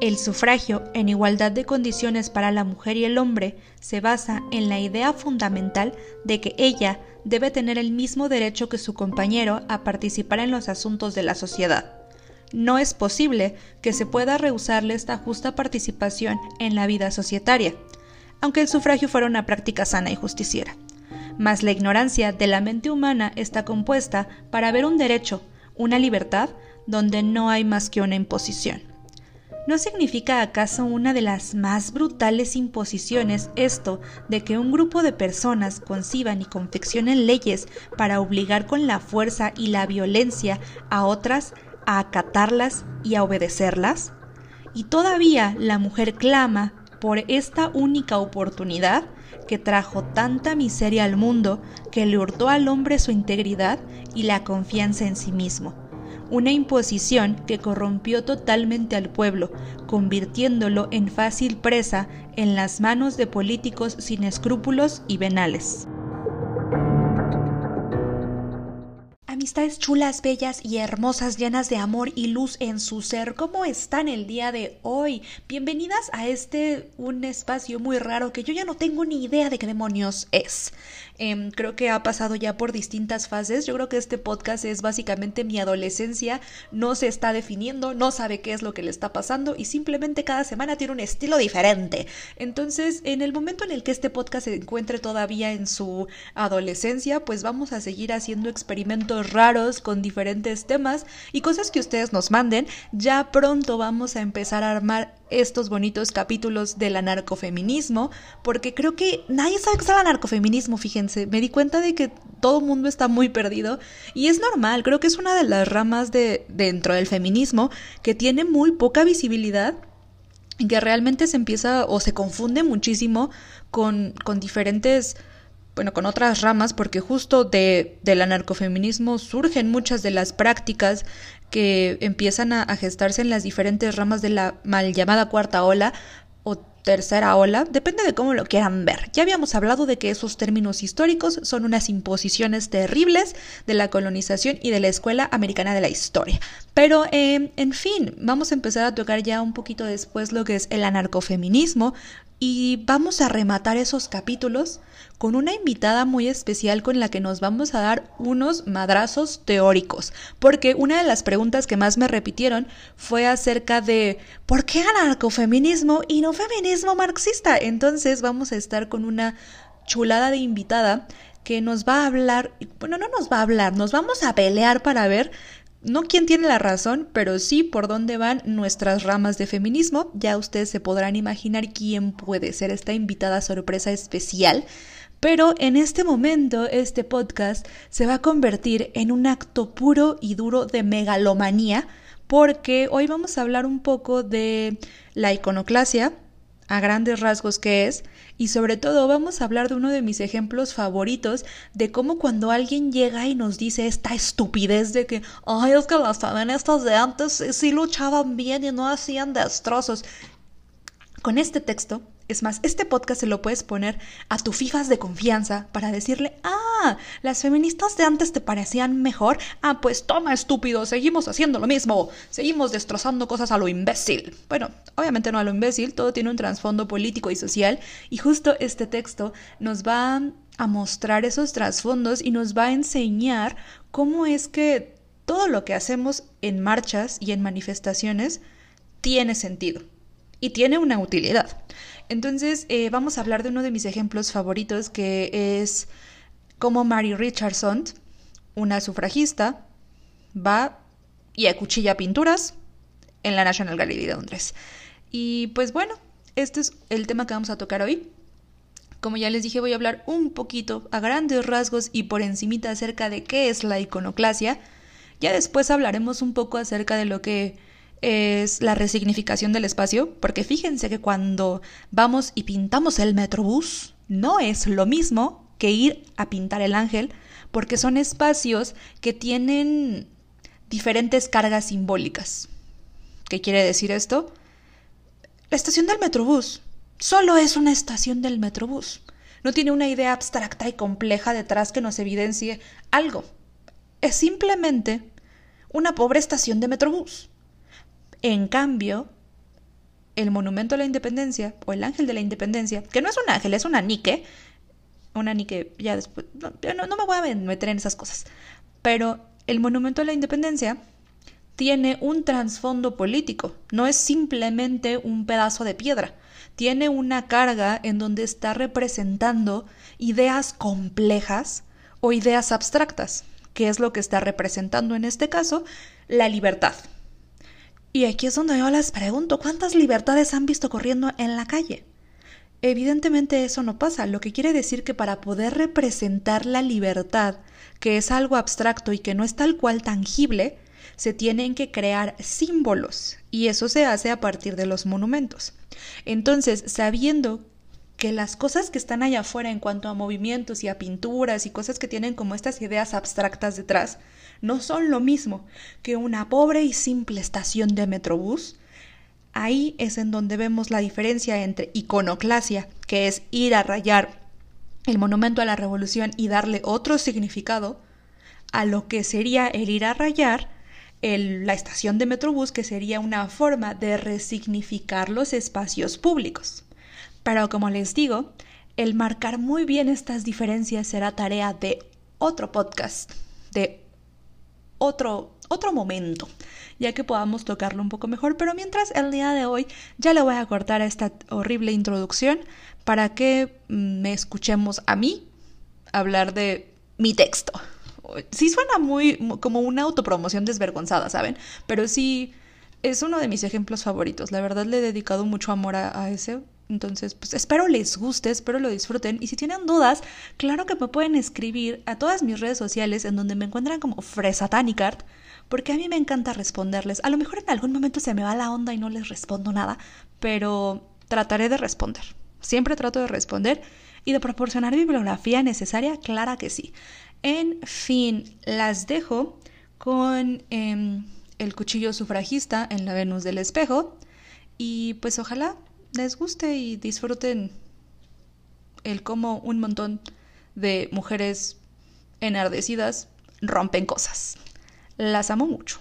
El sufragio en igualdad de condiciones para la mujer y el hombre se basa en la idea fundamental de que ella debe tener el mismo derecho que su compañero a participar en los asuntos de la sociedad. No es posible que se pueda rehusarle esta justa participación en la vida societaria, aunque el sufragio fuera una práctica sana y justiciera. Mas la ignorancia de la mente humana está compuesta para ver un derecho, una libertad, donde no hay más que una imposición. ¿No significa acaso una de las más brutales imposiciones esto de que un grupo de personas conciban y confeccionen leyes para obligar con la fuerza y la violencia a otras a acatarlas y a obedecerlas? Y todavía la mujer clama por esta única oportunidad que trajo tanta miseria al mundo que le hurtó al hombre su integridad y la confianza en sí mismo una imposición que corrompió totalmente al pueblo, convirtiéndolo en fácil presa en las manos de políticos sin escrúpulos y venales. Amistades chulas, bellas y hermosas, llenas de amor y luz en su ser, ¿cómo están el día de hoy? Bienvenidas a este un espacio muy raro que yo ya no tengo ni idea de qué demonios es. Em, creo que ha pasado ya por distintas fases. Yo creo que este podcast es básicamente mi adolescencia. No se está definiendo, no sabe qué es lo que le está pasando y simplemente cada semana tiene un estilo diferente. Entonces, en el momento en el que este podcast se encuentre todavía en su adolescencia, pues vamos a seguir haciendo experimentos raros con diferentes temas y cosas que ustedes nos manden. Ya pronto vamos a empezar a armar estos bonitos capítulos del anarcofeminismo, porque creo que nadie sabe qué es el anarcofeminismo, fíjense, me di cuenta de que todo el mundo está muy perdido y es normal, creo que es una de las ramas de dentro del feminismo que tiene muy poca visibilidad y que realmente se empieza o se confunde muchísimo con, con diferentes bueno, con otras ramas, porque justo de, del anarcofeminismo surgen muchas de las prácticas que empiezan a, gestarse en las diferentes ramas de la mal llamada cuarta ola o tercera ola, depende de cómo lo quieran ver. Ya habíamos hablado de que esos términos históricos son unas imposiciones terribles de la colonización y de la escuela americana de la historia. Pero, eh, en fin, vamos a empezar a tocar ya un poquito después lo que es el anarcofeminismo, y vamos a rematar esos capítulos con una invitada muy especial con la que nos vamos a dar unos madrazos teóricos, porque una de las preguntas que más me repitieron fue acerca de ¿por qué anarcofeminismo y no feminismo marxista? Entonces vamos a estar con una chulada de invitada que nos va a hablar, bueno, no nos va a hablar, nos vamos a pelear para ver no quién tiene la razón, pero sí por dónde van nuestras ramas de feminismo. Ya ustedes se podrán imaginar quién puede ser esta invitada sorpresa especial. Pero en este momento este podcast se va a convertir en un acto puro y duro de megalomanía porque hoy vamos a hablar un poco de la iconoclasia, a grandes rasgos qué es, y sobre todo vamos a hablar de uno de mis ejemplos favoritos de cómo cuando alguien llega y nos dice esta estupidez de que, ay, es que las feministas de antes sí luchaban bien y no hacían destrozos. Con este texto es más, este podcast se lo puedes poner a tu fijas de confianza para decirle, ah, las feministas de antes te parecían mejor. Ah, pues toma, estúpido, seguimos haciendo lo mismo. Seguimos destrozando cosas a lo imbécil. Bueno, obviamente no a lo imbécil, todo tiene un trasfondo político y social. Y justo este texto nos va a mostrar esos trasfondos y nos va a enseñar cómo es que todo lo que hacemos en marchas y en manifestaciones tiene sentido y tiene una utilidad. Entonces, eh, vamos a hablar de uno de mis ejemplos favoritos, que es cómo Mary Richardson, una sufragista, va y acuchilla pinturas en la National Gallery de Londres. Y pues bueno, este es el tema que vamos a tocar hoy. Como ya les dije, voy a hablar un poquito a grandes rasgos y por encimita acerca de qué es la iconoclasia. Ya después hablaremos un poco acerca de lo que es la resignificación del espacio, porque fíjense que cuando vamos y pintamos el metrobús, no es lo mismo que ir a pintar el ángel, porque son espacios que tienen diferentes cargas simbólicas. ¿Qué quiere decir esto? La estación del metrobús solo es una estación del metrobús. No tiene una idea abstracta y compleja detrás que nos evidencie algo. Es simplemente una pobre estación de metrobús. En cambio, el Monumento a la Independencia o el Ángel de la Independencia, que no es un ángel, es una Nike, una Nike, ya después, no, no me voy a meter en esas cosas, pero el Monumento a la Independencia tiene un trasfondo político, no es simplemente un pedazo de piedra, tiene una carga en donde está representando ideas complejas o ideas abstractas, que es lo que está representando en este caso la libertad. Y aquí es donde yo les pregunto, ¿cuántas libertades han visto corriendo en la calle? Evidentemente eso no pasa, lo que quiere decir que para poder representar la libertad, que es algo abstracto y que no es tal cual tangible, se tienen que crear símbolos y eso se hace a partir de los monumentos. Entonces, sabiendo que las cosas que están allá afuera en cuanto a movimientos y a pinturas y cosas que tienen como estas ideas abstractas detrás, no son lo mismo que una pobre y simple estación de metrobús, ahí es en donde vemos la diferencia entre iconoclasia, que es ir a rayar el monumento a la revolución y darle otro significado, a lo que sería el ir a rayar la estación de metrobús, que sería una forma de resignificar los espacios públicos. Pero como les digo, el marcar muy bien estas diferencias será tarea de otro podcast, de otro, otro momento, ya que podamos tocarlo un poco mejor. Pero mientras el día de hoy ya le voy a cortar esta horrible introducción para que mm, me escuchemos a mí hablar de mi texto. Sí suena muy como una autopromoción desvergonzada, ¿saben? Pero sí es uno de mis ejemplos favoritos. La verdad le he dedicado mucho amor a ese entonces, pues espero les guste, espero lo disfruten. Y si tienen dudas, claro que me pueden escribir a todas mis redes sociales en donde me encuentran como Fresatanicart, porque a mí me encanta responderles. A lo mejor en algún momento se me va la onda y no les respondo nada, pero trataré de responder. Siempre trato de responder y de proporcionar bibliografía necesaria, clara que sí. En fin, las dejo con em, el cuchillo sufragista en la Venus del espejo y pues ojalá les guste y disfruten el cómo un montón de mujeres enardecidas rompen cosas. Las amo mucho.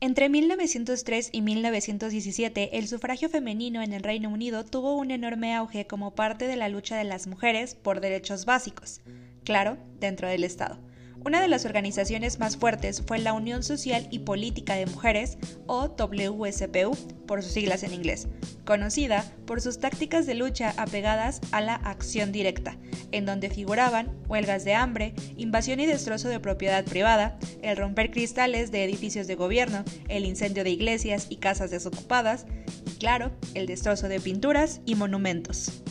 Entre 1903 y 1917, el sufragio femenino en el Reino Unido tuvo un enorme auge como parte de la lucha de las mujeres por derechos básicos, claro, dentro del Estado. Una de las organizaciones más fuertes fue la Unión Social y Política de Mujeres, o WSPU, por sus siglas en inglés, conocida por sus tácticas de lucha apegadas a la acción directa, en donde figuraban huelgas de hambre, invasión y destrozo de propiedad privada, el romper cristales de edificios de gobierno, el incendio de iglesias y casas desocupadas, y claro, el destrozo de pinturas y monumentos.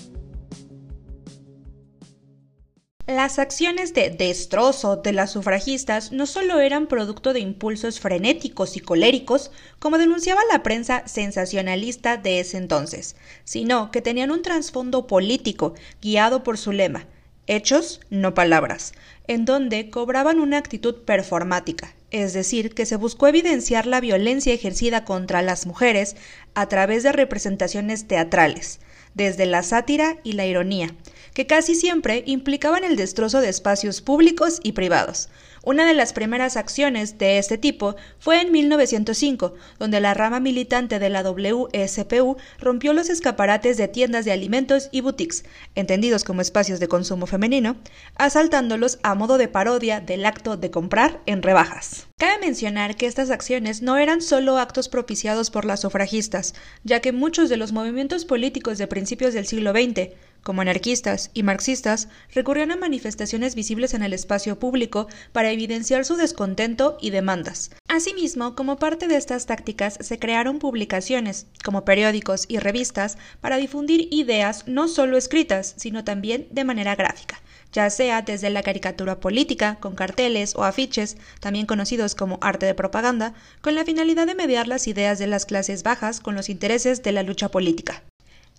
Las acciones de destrozo de las sufragistas no solo eran producto de impulsos frenéticos y coléricos, como denunciaba la prensa sensacionalista de ese entonces, sino que tenían un trasfondo político guiado por su lema hechos, no palabras, en donde cobraban una actitud performática, es decir, que se buscó evidenciar la violencia ejercida contra las mujeres a través de representaciones teatrales, desde la sátira y la ironía, que casi siempre implicaban el destrozo de espacios públicos y privados. Una de las primeras acciones de este tipo fue en 1905, donde la rama militante de la WSPU rompió los escaparates de tiendas de alimentos y boutiques, entendidos como espacios de consumo femenino, asaltándolos a modo de parodia del acto de comprar en rebajas. Cabe mencionar que estas acciones no eran solo actos propiciados por las sufragistas, ya que muchos de los movimientos políticos de principios del siglo XX, como anarquistas y marxistas, recurrían a manifestaciones visibles en el espacio público para evidenciar su descontento y demandas. Asimismo, como parte de estas tácticas, se crearon publicaciones, como periódicos y revistas, para difundir ideas no solo escritas, sino también de manera gráfica ya sea desde la caricatura política, con carteles o afiches, también conocidos como arte de propaganda, con la finalidad de mediar las ideas de las clases bajas con los intereses de la lucha política.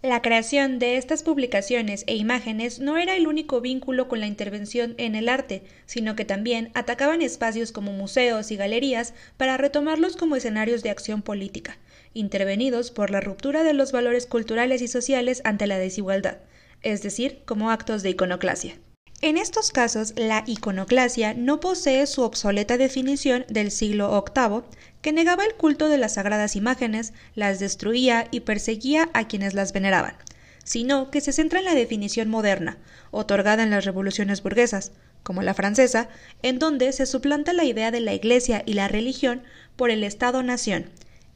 La creación de estas publicaciones e imágenes no era el único vínculo con la intervención en el arte, sino que también atacaban espacios como museos y galerías para retomarlos como escenarios de acción política, intervenidos por la ruptura de los valores culturales y sociales ante la desigualdad, es decir, como actos de iconoclasia. En estos casos, la iconoclasia no posee su obsoleta definición del siglo VIII, que negaba el culto de las sagradas imágenes, las destruía y perseguía a quienes las veneraban, sino que se centra en la definición moderna, otorgada en las revoluciones burguesas, como la francesa, en donde se suplanta la idea de la Iglesia y la religión por el Estado-nación,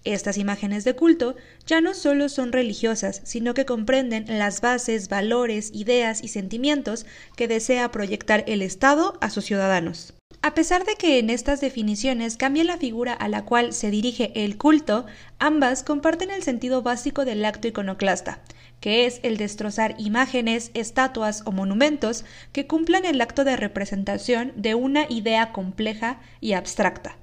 estas imágenes de culto ya no solo son religiosas, sino que comprenden las bases, valores, ideas y sentimientos que desea proyectar el Estado a sus ciudadanos. A pesar de que en estas definiciones cambia la figura a la cual se dirige el culto, ambas comparten el sentido básico del acto iconoclasta, que es el destrozar imágenes, estatuas o monumentos que cumplan el acto de representación de una idea compleja y abstracta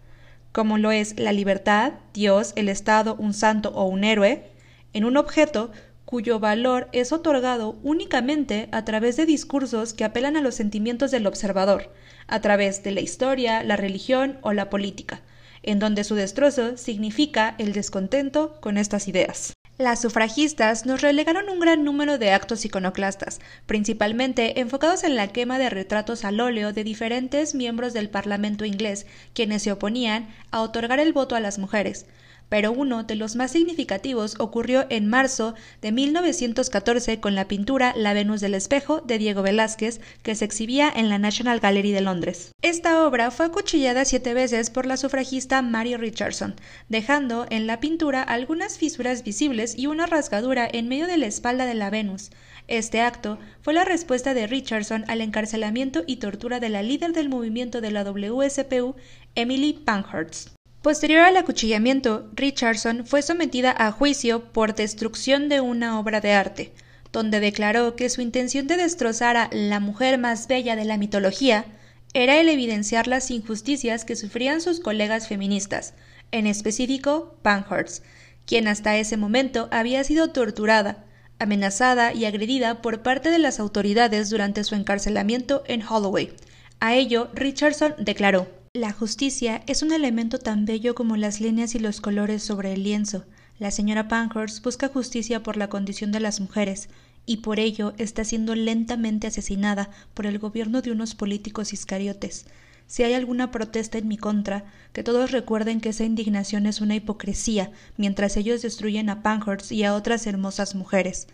como lo es la libertad, Dios, el Estado, un santo o un héroe, en un objeto cuyo valor es otorgado únicamente a través de discursos que apelan a los sentimientos del observador, a través de la historia, la religión o la política, en donde su destrozo significa el descontento con estas ideas. Las sufragistas nos relegaron un gran número de actos iconoclastas, principalmente enfocados en la quema de retratos al óleo de diferentes miembros del Parlamento inglés, quienes se oponían a otorgar el voto a las mujeres pero uno de los más significativos ocurrió en marzo de 1914 con la pintura La Venus del Espejo de Diego Velázquez, que se exhibía en la National Gallery de Londres. Esta obra fue acuchillada siete veces por la sufragista Mary Richardson, dejando en la pintura algunas fisuras visibles y una rasgadura en medio de la espalda de la Venus. Este acto fue la respuesta de Richardson al encarcelamiento y tortura de la líder del movimiento de la WSPU, Emily Pankhurst. Posterior al acuchillamiento, Richardson fue sometida a juicio por destrucción de una obra de arte, donde declaró que su intención de destrozar a la mujer más bella de la mitología era el evidenciar las injusticias que sufrían sus colegas feministas, en específico Pankhurst, quien hasta ese momento había sido torturada, amenazada y agredida por parte de las autoridades durante su encarcelamiento en Holloway. A ello, Richardson declaró la justicia es un elemento tan bello como las líneas y los colores sobre el lienzo. La señora Pankhurst busca justicia por la condición de las mujeres, y por ello está siendo lentamente asesinada por el gobierno de unos políticos iscariotes. Si hay alguna protesta en mi contra, que todos recuerden que esa indignación es una hipocresía, mientras ellos destruyen a Pankhurst y a otras hermosas mujeres.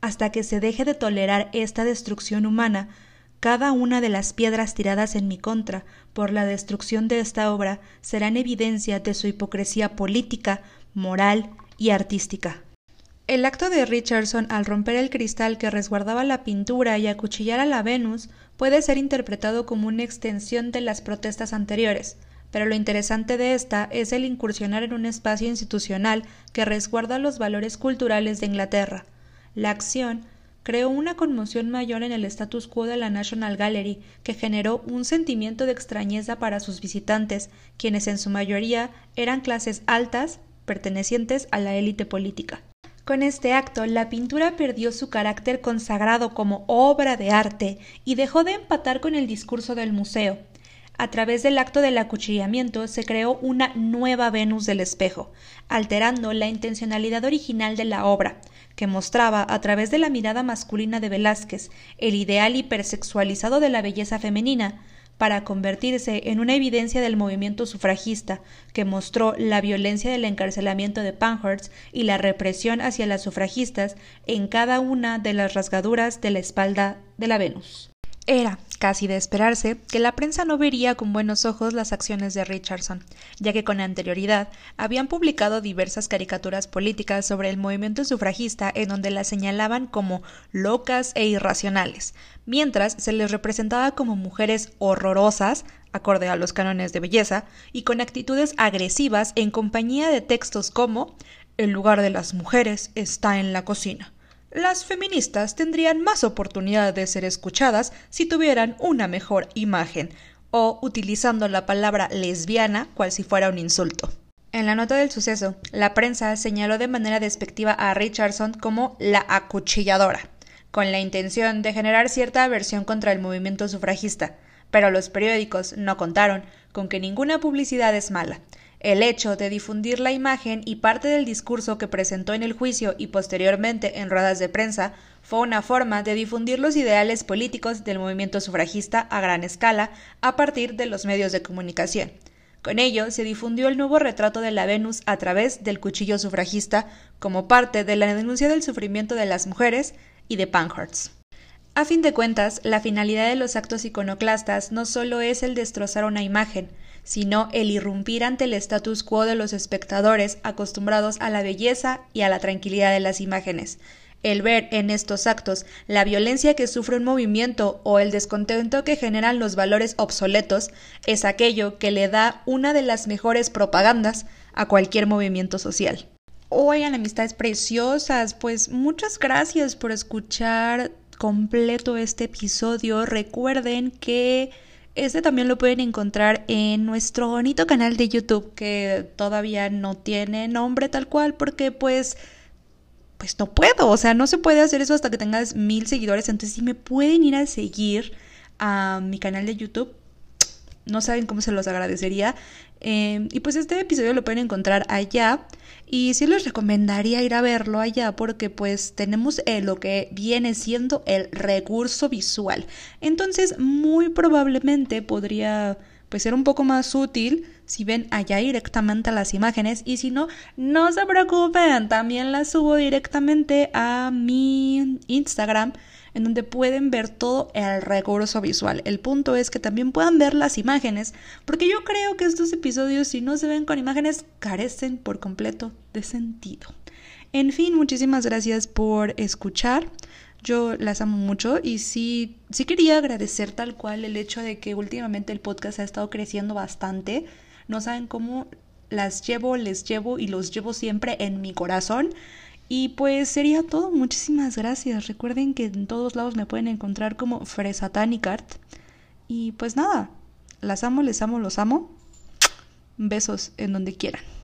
Hasta que se deje de tolerar esta destrucción humana, cada una de las piedras tiradas en mi contra por la destrucción de esta obra serán evidencia de su hipocresía política, moral y artística. El acto de Richardson al romper el cristal que resguardaba la pintura y acuchillar a la Venus puede ser interpretado como una extensión de las protestas anteriores, pero lo interesante de esta es el incursionar en un espacio institucional que resguarda los valores culturales de Inglaterra. La acción creó una conmoción mayor en el status quo de la National Gallery, que generó un sentimiento de extrañeza para sus visitantes, quienes en su mayoría eran clases altas pertenecientes a la élite política. Con este acto, la pintura perdió su carácter consagrado como obra de arte y dejó de empatar con el discurso del museo. A través del acto del acuchillamiento se creó una nueva Venus del espejo, alterando la intencionalidad original de la obra, que mostraba a través de la mirada masculina de Velázquez el ideal hipersexualizado de la belleza femenina, para convertirse en una evidencia del movimiento sufragista, que mostró la violencia del encarcelamiento de Pankhurst y la represión hacia las sufragistas en cada una de las rasgaduras de la espalda de la Venus. Era casi de esperarse que la prensa no vería con buenos ojos las acciones de Richardson, ya que con anterioridad habían publicado diversas caricaturas políticas sobre el movimiento sufragista en donde las señalaban como locas e irracionales, mientras se les representaba como mujeres horrorosas, acorde a los cánones de belleza, y con actitudes agresivas en compañía de textos como el lugar de las mujeres está en la cocina las feministas tendrían más oportunidad de ser escuchadas si tuvieran una mejor imagen, o utilizando la palabra lesbiana cual si fuera un insulto. En la nota del suceso, la prensa señaló de manera despectiva a Richardson como la acuchilladora, con la intención de generar cierta aversión contra el movimiento sufragista, pero los periódicos no contaron con que ninguna publicidad es mala, El hecho de difundir la imagen y parte del discurso que presentó en el juicio y posteriormente en ruedas de prensa fue una forma de difundir los ideales políticos del movimiento sufragista a gran escala a partir de los medios de comunicación. Con ello se difundió el nuevo retrato de la Venus a través del cuchillo sufragista como parte de la denuncia del sufrimiento de las mujeres y de Pankhurst. A fin de cuentas, la finalidad de los actos iconoclastas no solo es el destrozar una imagen, sino el irrumpir ante el status quo de los espectadores acostumbrados a la belleza y a la tranquilidad de las imágenes. El ver en estos actos la violencia que sufre un movimiento o el descontento que generan los valores obsoletos es aquello que le da una de las mejores propagandas a cualquier movimiento social. Oigan, amistades preciosas, pues muchas gracias por escuchar completo este episodio. Recuerden que este también lo pueden encontrar en nuestro bonito canal de YouTube que todavía no tiene nombre tal cual porque pues pues no puedo, o sea, no se puede hacer eso hasta que tengas mil seguidores, entonces si me pueden ir a seguir a mi canal de YouTube, no saben cómo se los agradecería. Em, y pues este episodio lo pueden encontrar allá. Y sí les recomendaría ir a verlo allá porque pues tenemos lo que viene siendo el recurso visual. Entonces muy probablemente podría pues ser un poco más útil si ven allá directamente las imágenes y si no, no se preocupen, también las subo directamente a mi Instagram en donde pueden ver todo el recurso visual. El punto es que también puedan ver las imágenes, porque yo creo que estos episodios, si no se ven con imágenes, carecen por completo de sentido. En fin, muchísimas gracias por escuchar. Yo las amo mucho y sí, sí quería agradecer tal cual el hecho de que últimamente el podcast ha estado creciendo bastante. No saben cómo las llevo, les llevo y los llevo siempre en mi corazón. Y pues sería todo. Muchísimas gracias. Recuerden que en todos lados me pueden encontrar como Fresatanicart. Y pues nada, las amo, les amo, los amo. Besos en donde quieran.